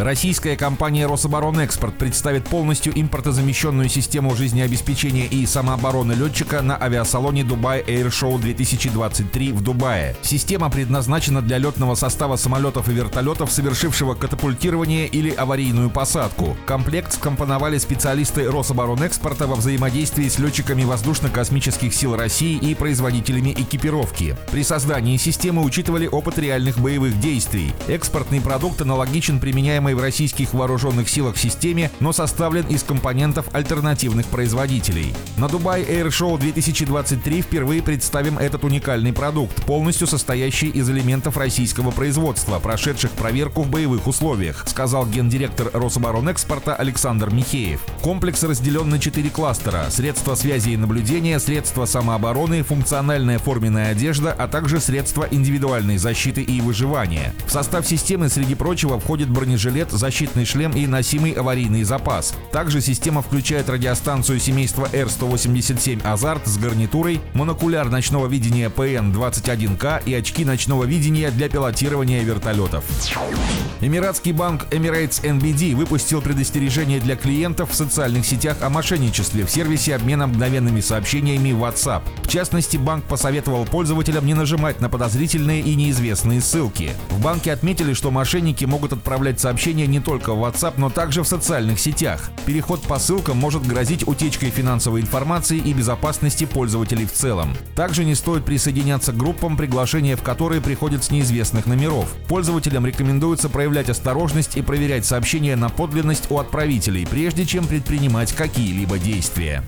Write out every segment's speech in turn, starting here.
Российская компания «Рособоронэкспорт» представит полностью импортозамещенную систему жизнеобеспечения и самообороны летчика на авиасалоне «Дубай Air Show 2023» в Дубае. Система предназначена для летного состава самолетов и вертолетов, совершившего катапультирование или аварийную посадку. Комплект скомпоновали специалисты «Рособоронэкспорта» во взаимодействии с летчиками воздушно-космических сил России и производителями экипировки. При создании системы учитывали опыт реальных боевых действий. Экспортный продукт аналогичен применяемой применяемой в российских вооруженных силах системе, но составлен из компонентов альтернативных производителей. На Dubai Air Show 2023 впервые представим этот уникальный продукт, полностью состоящий из элементов российского производства, прошедших проверку в боевых условиях, сказал гендиректор Рособоронэкспорта Александр Михеев. Комплекс разделен на четыре кластера – средства связи и наблюдения, средства самообороны, функциональная форменная одежда, а также средства индивидуальной защиты и выживания. В состав системы, среди прочего, входит бронежилет бронежилет, защитный шлем и носимый аварийный запас. Также система включает радиостанцию семейства R187 «Азарт» с гарнитурой, монокуляр ночного видения PN-21K и очки ночного видения для пилотирования вертолетов. Эмиратский банк Emirates NBD выпустил предостережение для клиентов в социальных сетях о мошенничестве в сервисе обмена мгновенными сообщениями WhatsApp. В частности, банк посоветовал пользователям не нажимать на подозрительные и неизвестные ссылки. В банке отметили, что мошенники могут отправлять сообщения сообщения не только в WhatsApp, но также в социальных сетях. Переход по ссылкам может грозить утечкой финансовой информации и безопасности пользователей в целом. Также не стоит присоединяться к группам, приглашения в которые приходят с неизвестных номеров. Пользователям рекомендуется проявлять осторожность и проверять сообщения на подлинность у отправителей, прежде чем предпринимать какие-либо действия.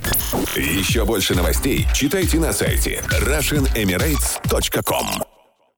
Еще больше новостей читайте на сайте RussianEmirates.com